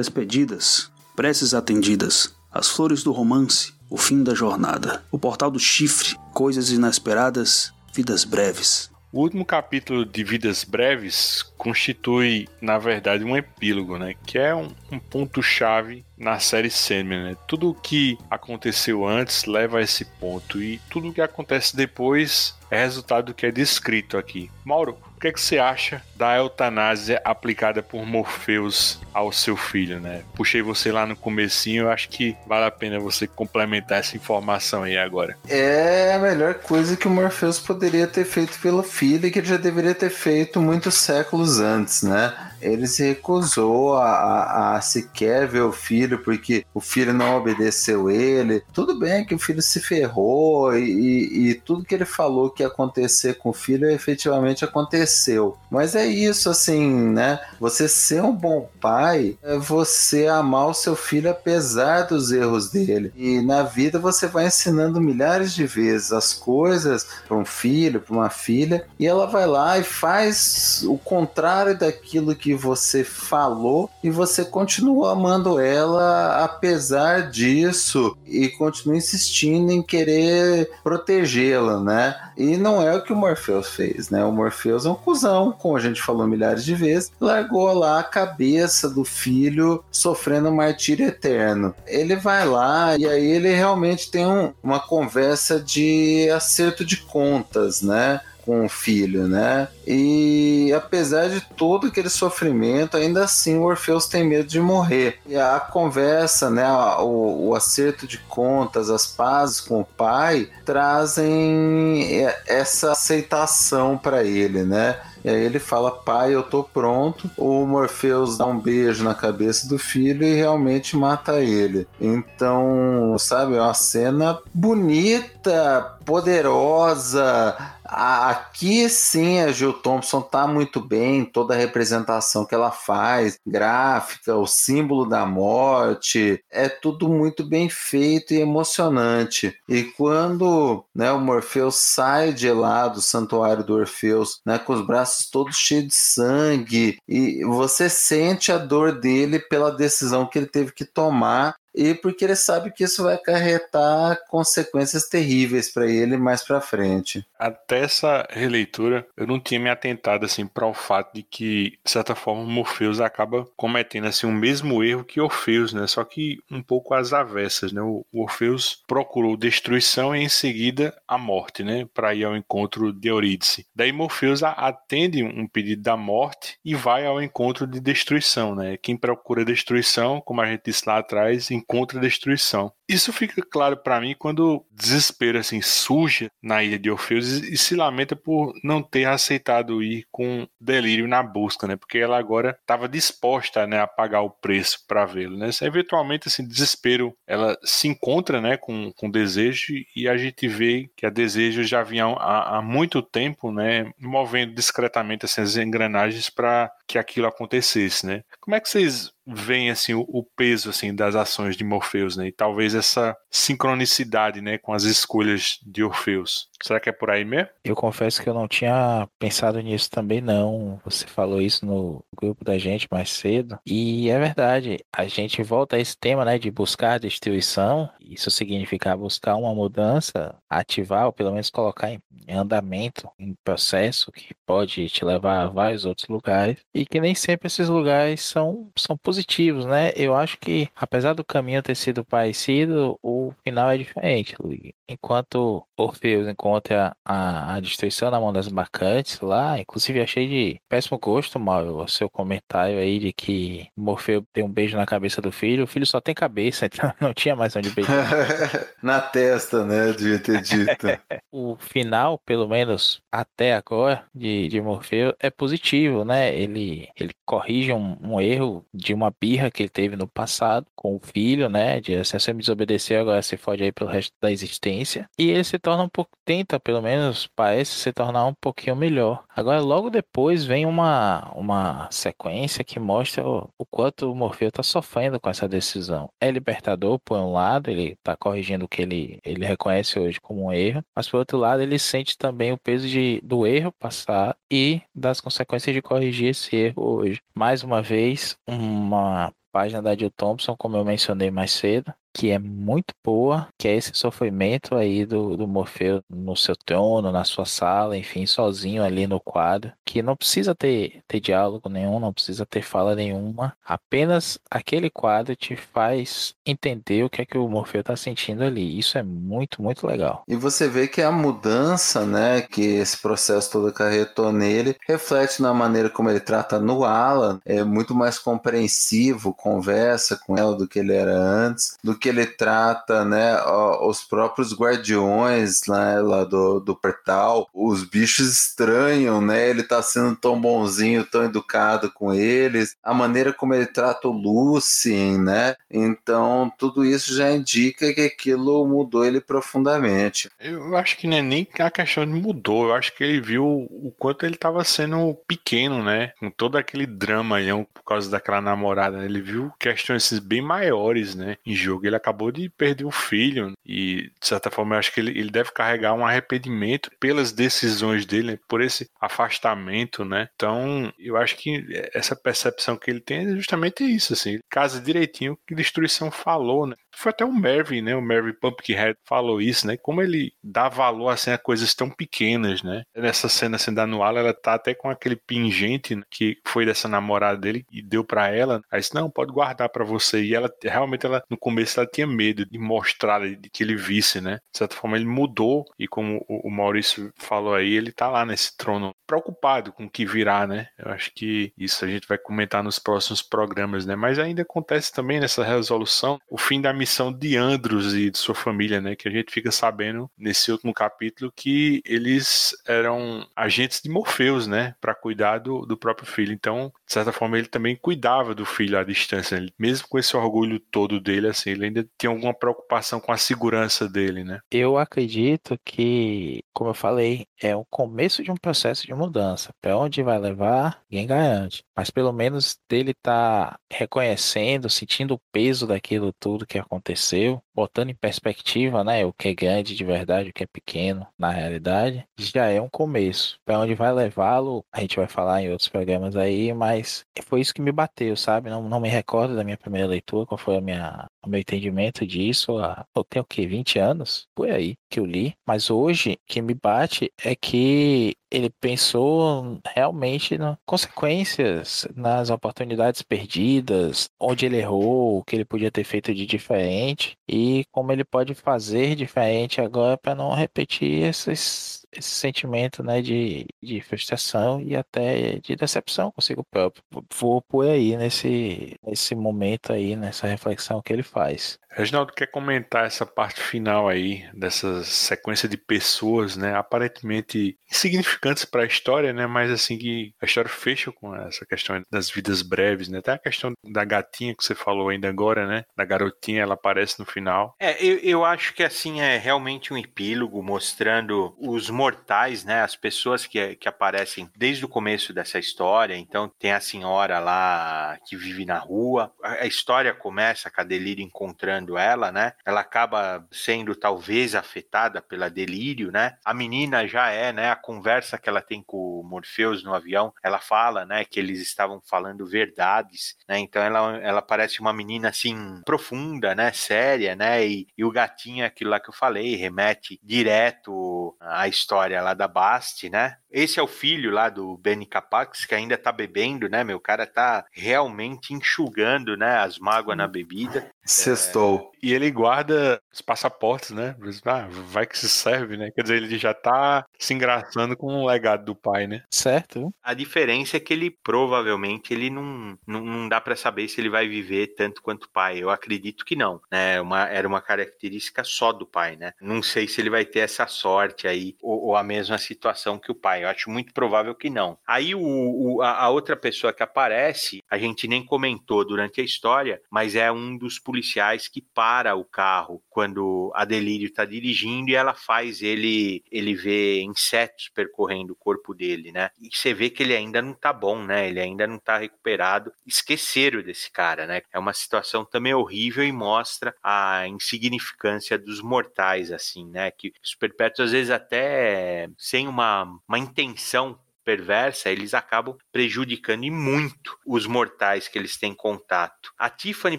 despedidas, preces atendidas, as flores do romance, o fim da jornada, o portal do chifre, coisas inesperadas, vidas breves. O último capítulo de Vidas Breves constitui, na verdade, um epílogo, né? Que é um, um ponto-chave na série Sandman, né? Tudo o que aconteceu antes leva a esse ponto e tudo o que acontece depois é resultado do que é descrito aqui. Mauro, que, é que você acha da eutanásia aplicada por Morpheus ao seu filho, né? Puxei você lá no comecinho, eu acho que vale a pena você complementar essa informação aí agora. É a melhor coisa que o Morpheus poderia ter feito pelo filho e que ele já deveria ter feito muitos séculos antes, né? Ele se recusou a, a, a sequer ver o filho porque o filho não obedeceu ele. Tudo bem que o filho se ferrou e, e, e tudo que ele falou que ia acontecer com o filho efetivamente aconteceu. Mas é isso, assim, né? Você ser um bom pai é você amar o seu filho apesar dos erros dele. E na vida você vai ensinando milhares de vezes as coisas para um filho, para uma filha, e ela vai lá e faz o contrário daquilo que que você falou e você continua amando ela apesar disso e continua insistindo em querer protegê-la, né? E não é o que o Morpheus fez, né? O Morpheus é um cuzão, como a gente falou milhares de vezes, largou lá a cabeça do filho sofrendo um martírio eterno. Ele vai lá e aí ele realmente tem um, uma conversa de acerto de contas, né? Com o filho, né? E apesar de todo aquele sofrimento, ainda assim o Orfeus tem medo de morrer. E a conversa, né, o, o acerto de contas, as pazes com o pai, trazem essa aceitação para ele, né? E aí ele fala: Pai, eu tô pronto. O Morpheus dá um beijo na cabeça do filho e realmente mata ele. Então, sabe, é uma cena bonita, poderosa. Aqui sim a Jill Thompson tá muito bem, toda a representação que ela faz, gráfica, o símbolo da morte, é tudo muito bem feito e emocionante. E quando né, o Morpheus sai de lá do santuário do Orfeus, né, com os braços todos cheios de sangue e você sente a dor dele pela decisão que ele teve que tomar e porque ele sabe que isso vai acarretar consequências terríveis para ele mais para frente. Até essa releitura, eu não tinha me atentado assim para o fato de que, de certa forma, Morpheus acaba cometendo assim o mesmo erro que Orfeus, né? Só que um pouco às avessas, né? O Orfeus procurou destruição e em seguida a morte, né? Para ir ao encontro de Eurídice. Daí Morpheus atende um pedido da morte e vai ao encontro de destruição, né? Quem procura destruição, como a gente disse lá atrás, encontra destruição. Isso fica claro para mim quando desespero assim surge na ilha de Orfeus e, se lamenta por não ter aceitado ir com delírio na busca, né? Porque ela agora estava disposta, né, a pagar o preço para vê-lo, né? Eventualmente assim desespero, ela se encontra, né, com, com desejo e a gente vê que a desejo já vinha há, há muito tempo, né, movendo discretamente assim, as engrenagens para que aquilo acontecesse, né? Como é que vocês veem assim o, o, peso assim das ações de Morpheus, né? E talvez essa sincronicidade, né, com as escolhas de Orfeus. Será que é por aí mesmo? Eu confesso que eu não tinha pensado nisso também não. Você falou isso no grupo da gente mais cedo. E é verdade, a gente volta a esse tema, né, de buscar destruição. Isso significa buscar uma mudança, ativar ou pelo menos colocar em andamento, em processo que pode te levar a vários outros lugares e que nem sempre esses lugares são são positivos, né? Eu acho que apesar do caminho ter sido parecido, o final é diferente, Luiz. Enquanto Orfeus encontra a, a destruição na mão das marcantes lá, inclusive achei de péssimo gosto, Mauro, o seu comentário aí de que Morfeu deu um beijo na cabeça do filho. O filho só tem cabeça, então não tinha mais onde beijar. na testa, né? Devia ter dito. o final, pelo menos até agora, de, de Morfeu é positivo, né? Ele, ele corrige um, um erro de uma birra que ele teve no passado com o filho, né? De se você me desobedeceu, agora você pode aí pelo resto da existência. E ele se torna um pouco, tenta pelo menos, parece se tornar um pouquinho melhor. Agora, logo depois vem uma, uma sequência que mostra o, o quanto o Morfeu está sofrendo com essa decisão. É libertador, por um lado, ele está corrigindo o que ele, ele reconhece hoje como um erro, mas por outro lado, ele sente também o peso de, do erro passar e das consequências de corrigir esse erro hoje. Mais uma vez, uma página da Jill Thompson, como eu mencionei mais cedo que é muito boa, que é esse sofrimento aí do, do Morfeu no seu trono, na sua sala, enfim, sozinho ali no quadro, que não precisa ter, ter diálogo nenhum, não precisa ter fala nenhuma, apenas aquele quadro te faz entender o que é que o Morfeu está sentindo ali. Isso é muito, muito legal. E você vê que a mudança, né, que esse processo todo acarretou nele, reflete na maneira como ele trata no Alan, é muito mais compreensivo, conversa com ela do que ele era antes, do que ele trata, né, os próprios guardiões né, lá do, do portal, os bichos estranham, né, ele tá sendo tão bonzinho, tão educado com eles, a maneira como ele trata o Lucien, né, então tudo isso já indica que aquilo mudou ele profundamente. Eu acho que não é nem a questão de mudou, eu acho que ele viu o quanto ele tava sendo pequeno, né, com todo aquele drama por causa daquela namorada, ele viu questões bem maiores, né, em jogo ele acabou de perder o filho e, de certa forma, eu acho que ele, ele deve carregar um arrependimento pelas decisões dele, né? por esse afastamento, né? Então, eu acho que essa percepção que ele tem é justamente isso, assim. Casa direitinho que destruição falou, né? Foi até o Mervyn, né? O Mervyn Pumpkinhead falou isso, né? Como ele dá valor assim a coisas tão pequenas, né? Nessa cena assim da Nuala, ela tá até com aquele pingente né? que foi dessa namorada dele e deu para ela. Aí disse, não, pode guardar para você. E ela realmente ela no começo tinha medo de mostrar, de que ele visse, né? De certa forma ele mudou e como o Maurício falou aí, ele tá lá nesse trono preocupado com o que virá, né? Eu acho que isso a gente vai comentar nos próximos programas, né? Mas ainda acontece também nessa resolução o fim da missão de Andros e de sua família, né? Que a gente fica sabendo nesse último capítulo que eles eram agentes de Morpheus, né? Para cuidar do, do próprio filho. Então, de certa forma, ele também cuidava do filho à distância. Mesmo com esse orgulho todo dele, assim, ele ainda tinha alguma preocupação com a segurança dele, né? Eu acredito que, como eu falei, é o começo de um processo de mudança. Para onde vai levar, ninguém garante. Mas pelo menos dele tá reconhecendo, sentindo o peso daquilo tudo que aconteceu, botando em perspectiva, né, o que é grande de verdade, o que é pequeno na realidade, já é um começo. Para onde vai levá-lo, a gente vai falar em outros programas aí, mas foi isso que me bateu, sabe? Não, não me recordo da minha primeira leitura, qual foi a minha, o meu entendimento disso. Há, eu tenho o quê? 20 anos? Foi aí que eu li. Mas hoje, o que me bate é que ele pensou realmente nas consequências, nas oportunidades perdidas, onde ele errou, o que ele podia ter feito de diferente e como ele pode fazer diferente agora para não repetir esses esse sentimento né, de, de frustração e até de decepção consigo próprio. Vou por aí nesse, nesse momento aí, nessa reflexão que ele faz. Reginaldo quer comentar essa parte final aí dessa sequência de pessoas, né, aparentemente insignificantes para a história, né, mas assim que a história fecha com essa questão das vidas breves, né, até a questão da gatinha que você falou ainda agora, né, da garotinha, ela aparece no final. É, eu, eu acho que assim é realmente um epílogo mostrando os mortais, né, as pessoas que, que aparecem desde o começo dessa história. Então tem a senhora lá que vive na rua, a, a história começa com a Delírio encontrando ela, né? Ela acaba sendo talvez afetada pela delírio, né? A menina já é, né? A conversa que ela tem com o Morpheus no avião, ela fala, né? Que eles estavam falando verdades, né? Então ela, ela parece uma menina assim profunda, né? Séria, né? E, e o gatinho, aquilo lá que eu falei, remete direto à história lá da Basti, né? Esse é o filho lá do Benny Capax, que ainda tá bebendo, né? Meu cara tá realmente enxugando, né? As mágoas na bebida. Sextou. É, e ele guarda os passaportes, né? Ah, vai que se serve, né? Quer dizer, ele já tá se engraçando com o legado do pai, né? Certo. A diferença é que ele provavelmente ele não, não, não dá para saber se ele vai viver tanto quanto o pai. Eu acredito que não, né? Uma, era uma característica só do pai, né? Não sei se ele vai ter essa sorte aí ou, ou a mesma situação que o pai. Eu acho muito provável que não. Aí o, o a, a outra pessoa que aparece, a gente nem comentou durante a história, mas é um dos policiais que para o carro quando a Delírio está dirigindo e ela faz ele ele ver insetos percorrendo o corpo dele, né? E você vê que ele ainda não tá bom, né? Ele ainda não tá recuperado. Esqueceram desse cara, né? É uma situação também horrível e mostra a insignificância dos mortais, assim, né? Que os perpétuos, às vezes, até sem uma, uma intenção perversa, eles acabam prejudicando e muito os mortais que eles têm contato. A Tiffany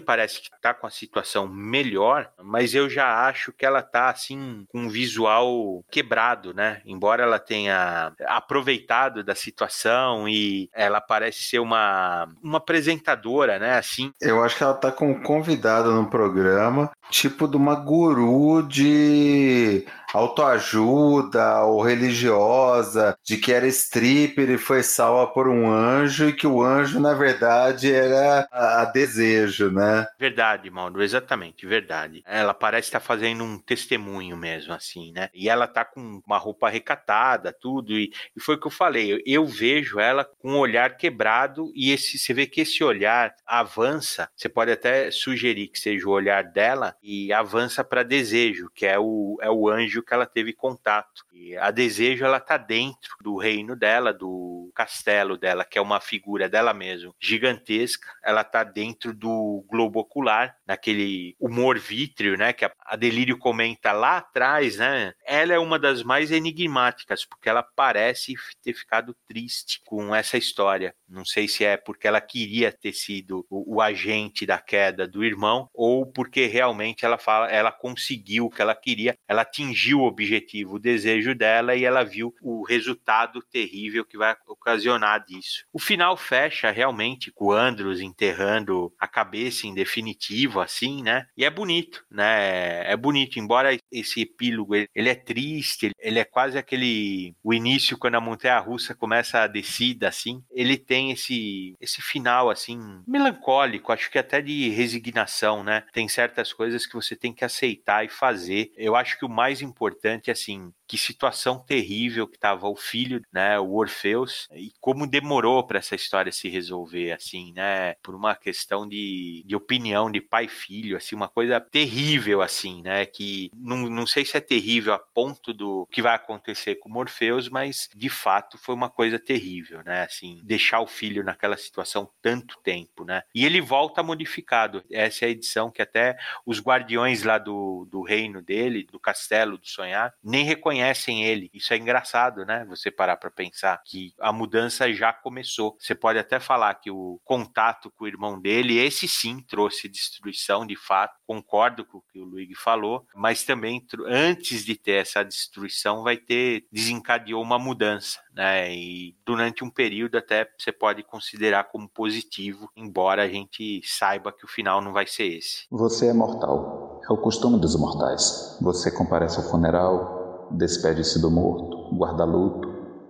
parece que está com a situação melhor, mas eu já acho que ela está assim com um visual quebrado, né? Embora ela tenha aproveitado da situação e ela parece ser uma uma apresentadora, né? Assim. Eu acho que ela está com um convidado no programa, tipo de uma guru de autoajuda ou religiosa, de que era stripper e foi salva por um anjo e que o anjo, na verdade, era a, a desejo, né? Verdade, Mauro, exatamente, verdade. Ela parece estar fazendo um testemunho mesmo, assim, né? E ela tá com uma roupa recatada, tudo, e, e foi o que eu falei, eu, eu vejo ela com um olhar quebrado e esse, você vê que esse olhar avança, você pode até sugerir que seja o olhar dela e avança para desejo, que é o, é o anjo que ela teve contato. A Desejo ela tá dentro do reino dela, do castelo dela, que é uma figura dela mesma, gigantesca. Ela tá dentro do globo ocular, naquele humor vítreo, né, que a Delírio comenta lá atrás, né? Ela é uma das mais enigmáticas, porque ela parece ter ficado triste com essa história. Não sei se é porque ela queria ter sido o, o agente da queda do irmão ou porque realmente ela fala, ela conseguiu o que ela queria, ela atingiu o objetivo, o desejo dela e ela viu o resultado terrível que vai ocasionar disso. O final fecha realmente com o Andros enterrando a cabeça em definitivo, assim, né? E é bonito, né? É bonito, embora esse epílogo ele é triste, ele é quase aquele o início quando a montanha russa começa a descida assim, ele tem esse esse final assim melancólico, acho que até de resignação, né? Tem certas coisas que você tem que aceitar e fazer. Eu acho que o mais importante, assim, que situação terrível que estava o filho, né, o Orfeus, e como demorou para essa história se resolver, assim, né, por uma questão de, de opinião de pai e filho, assim, uma coisa terrível, assim, né, que não, não sei se é terrível a ponto do que vai acontecer com o Morpheus, mas de fato foi uma coisa terrível, né, assim, deixar o filho naquela situação tanto tempo, né, e ele volta modificado, essa é a edição que até os guardiões lá do, do reino dele, do castelo do sonhar, nem reconhecem conhecem ele. Isso é engraçado, né? Você parar para pensar que a mudança já começou. Você pode até falar que o contato com o irmão dele, esse sim trouxe destruição de fato. Concordo com o que o Luigi falou, mas também antes de ter essa destruição vai ter desencadeou uma mudança, né? E durante um período até você pode considerar como positivo, embora a gente saiba que o final não vai ser esse. Você é mortal. É o costume dos mortais. Você comparece ao funeral, despede-se do morto, guarda luto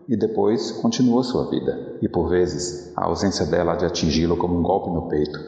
e depois continua sua vida. E por vezes a ausência dela há de atingi-lo como um golpe no peito,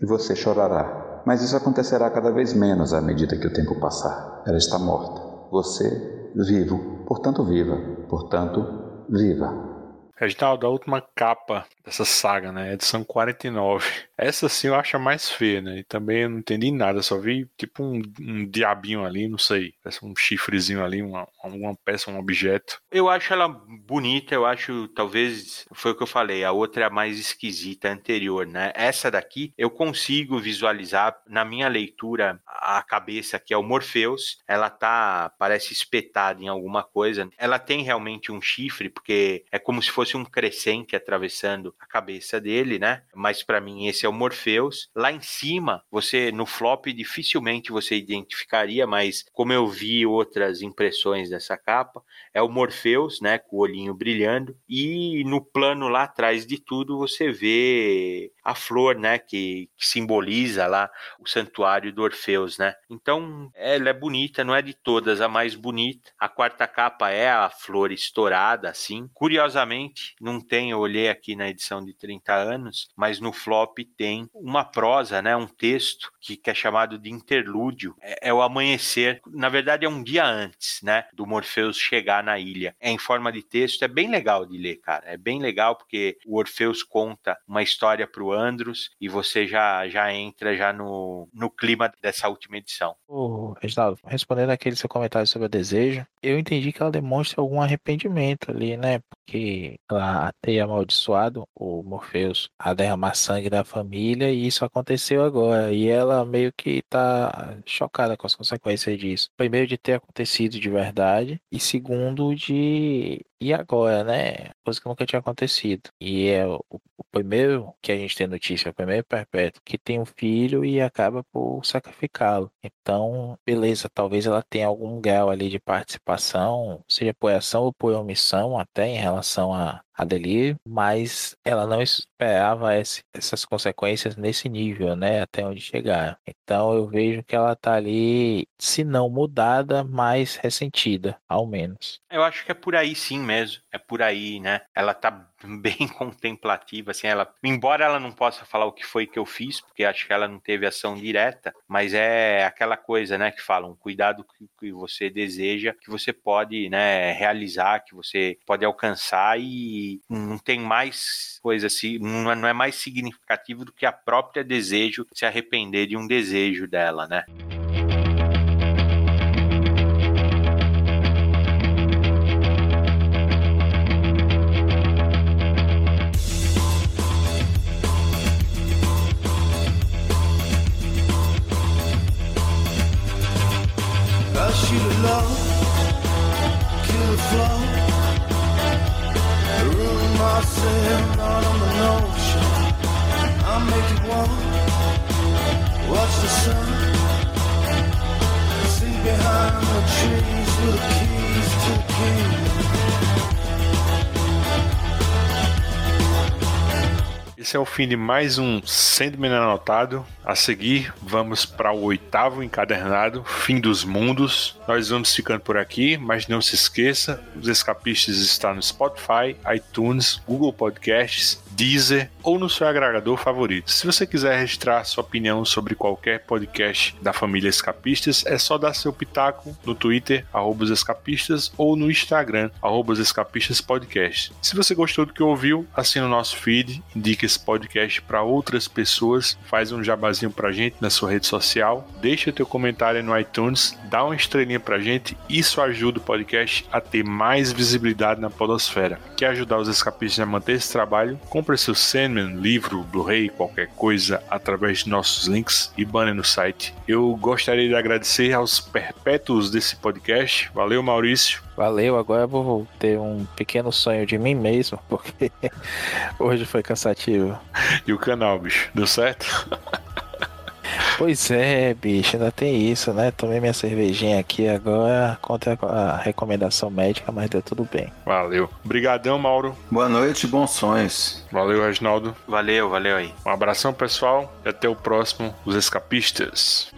e você chorará. Mas isso acontecerá cada vez menos à medida que o tempo passar. Ela está morta. Você, vivo, portanto viva, portanto viva. A última capa dessa saga, né? Edição 49. Essa sim eu acho a mais feia, né? E também eu não entendi nada, só vi tipo um, um diabinho ali, não sei. Parece um chifrezinho ali, uma, alguma peça, um objeto. Eu acho ela bonita, eu acho, talvez, foi o que eu falei, a outra é a mais esquisita, a anterior, né? Essa daqui eu consigo visualizar na minha leitura a cabeça que é o Morpheus, ela tá, parece espetada em alguma coisa. Ela tem realmente um chifre, porque é como se fosse fosse um crescente atravessando a cabeça dele, né? Mas para mim esse é o Morpheus. Lá em cima, você no flop dificilmente você identificaria, mas como eu vi outras impressões dessa capa, é o Morpheus, né, com o olhinho brilhando, e no plano lá atrás de tudo você vê a flor, né, que, que, simboliza lá o santuário do Orfeus, né? Então, ela é bonita, não é de todas a mais bonita. A quarta capa é a flor estourada, assim. Curiosamente, não tem, eu olhei aqui na edição de 30 anos, mas no flop tem uma prosa, né, um texto que, que é chamado de interlúdio. É, é o amanhecer, na verdade é um dia antes, né, do Morpheus chegar na ilha. É em forma de texto, é bem legal de ler, cara. É bem legal porque o Orfeus conta uma história para o Andros e você já, já entra já no, no clima dessa última edição. Ô, Reginaldo, respondendo aquele seu comentário sobre o desejo, eu entendi que ela demonstra algum arrependimento ali, né? Que ela tenha amaldiçoado o Morpheus a derramar sangue da família e isso aconteceu agora. E ela meio que tá chocada com as consequências disso. Primeiro de ter acontecido de verdade e segundo de e agora, né? Coisa que nunca tinha acontecido. E é o, o primeiro que a gente tem notícia, o primeiro perpétuo, que tem um filho e acaba por sacrificá-lo. Então, beleza, talvez ela tenha algum grau ali de participação, seja por ação ou por omissão, até em relação a, a delírio, mas ela não esperava esse, essas consequências nesse nível, né? Até onde chegar. Então eu vejo que ela tá ali, se não mudada, mais ressentida, ao menos. Eu acho que é por aí sim mesmo. É por aí, né? Ela tá bem contemplativa, assim, ela, embora ela não possa falar o que foi que eu fiz, porque acho que ela não teve ação direta, mas é aquela coisa, né, que falam, cuidado que, que você deseja, que você pode, né, realizar, que você pode alcançar e não tem mais coisa assim, não é, mais significativo do que a própria desejo se arrepender de um desejo dela, né? Esse é o fim de mais um Sandman Anotado. A seguir, vamos para o oitavo encadernado, Fim dos Mundos. Nós vamos ficando por aqui, mas não se esqueça, os Escapistas estão no Spotify, iTunes, Google Podcasts, Deezer ou no seu agregador favorito. Se você quiser registrar sua opinião sobre qualquer podcast da família Escapistas, é só dar seu pitaco no Twitter, arroba escapistas, ou no Instagram, arroba escapistas podcast. Se você gostou do que ouviu, assina o nosso feed, indique esse podcast para outras pessoas, faz um jabazinho pra gente na sua rede social, deixa teu comentário no iTunes, dá uma estrelinha pra gente, isso ajuda o podcast a ter mais visibilidade na podosfera. Quer ajudar os escapistas a manter esse trabalho? Compre seu Sandman, livro, Blu-ray, qualquer coisa, através de nossos links e banner no site. Eu gostaria de agradecer aos perpétuos desse podcast. Valeu, Maurício. Valeu, agora eu vou ter um pequeno sonho de mim mesmo, porque hoje foi cansativo. E o canal, bicho, deu certo? Pois é, bicho, ainda tem isso, né? Tomei minha cervejinha aqui agora contra a recomendação médica, mas deu tudo bem. Valeu. Obrigadão, Mauro. Boa noite, bons sonhos. Valeu, Reginaldo. Valeu, valeu aí. Um abração, pessoal, e até o próximo, Os Escapistas.